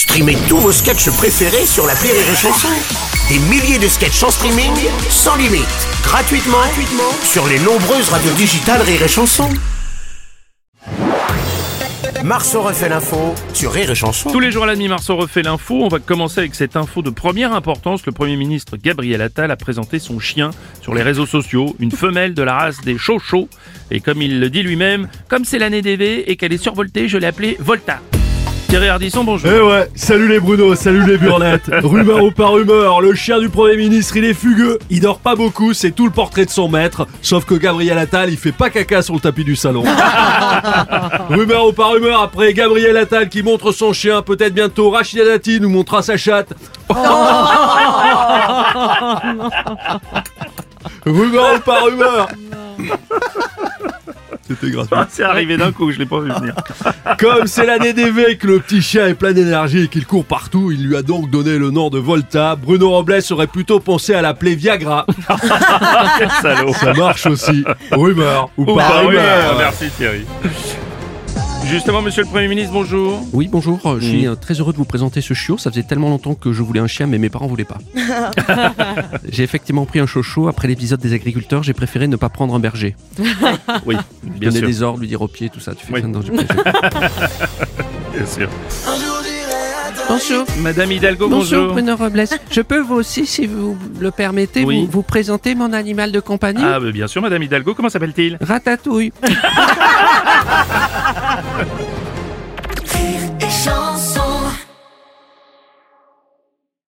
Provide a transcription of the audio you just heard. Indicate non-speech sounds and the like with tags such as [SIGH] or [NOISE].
Streamez tous vos sketchs préférés sur la Rire et Chanson. Des milliers de sketchs en streaming, sans limite, gratuitement, gratuitement sur les nombreuses radios digitales Rire et Chanson. Marceau refait l'info sur Rire et Chanson. Tous les jours à la demi, Marceau refait l'info. On va commencer avec cette info de première importance. Le Premier ministre Gabriel Attal a présenté son chien sur les réseaux sociaux, une femelle de la race des chauchos. Et comme il le dit lui-même, comme c'est l'année des et qu'elle est survoltée, je l'ai appelée Volta. Thierry Ardisson, bonjour. Eh ouais, salut les Bruno, salut les burnettes. [LAUGHS] rumeur ou pas rumeur, le chien du Premier ministre il est fugueux, il dort pas beaucoup, c'est tout le portrait de son maître, sauf que Gabriel Attal il fait pas caca sur le tapis du salon. [LAUGHS] rumeur ou pas rumeur, après Gabriel Attal qui montre son chien, peut-être bientôt Rachida Dati nous montrera sa chatte. [LAUGHS] rumeur ou pas rumeur C'était gratuit. Ah, c'est arrivé d'un coup, je l'ai pas vu venir. [LAUGHS] Comme c'est l'année des que le petit chien est plein d'énergie et qu'il court partout, il lui a donc donné le nom de Volta. Bruno Robles aurait plutôt pensé à l'appeler Viagra. [LAUGHS] Quel salaud. Ça marche aussi. Rumeur ou, Ou pas pas rumeur. rumeur. Merci Thierry. Justement, monsieur le Premier ministre, bonjour. Oui, bonjour, je suis euh, très heureux de vous présenter ce chiot. Ça faisait tellement longtemps que je voulais un chien, mais mes parents voulaient pas. [LAUGHS] j'ai effectivement pris un chocho. Après l'épisode des agriculteurs, j'ai préféré ne pas prendre un berger. [LAUGHS] Oui, bien donner sûr. des ordres, lui dire au pied, tout ça. Tu fais Oui. ça dans- [LAUGHS] bien sûr. Bonjour. Madame Hidalgo, Bonjour, bonjour. Bruno Robles. Je peux vous aussi, si vous le permettez, Oui. vous, vous présenter mon animal de compagnie Ah, bien sûr, Madame Hidalgo, comment s'appelle-t-il? Ratatouille.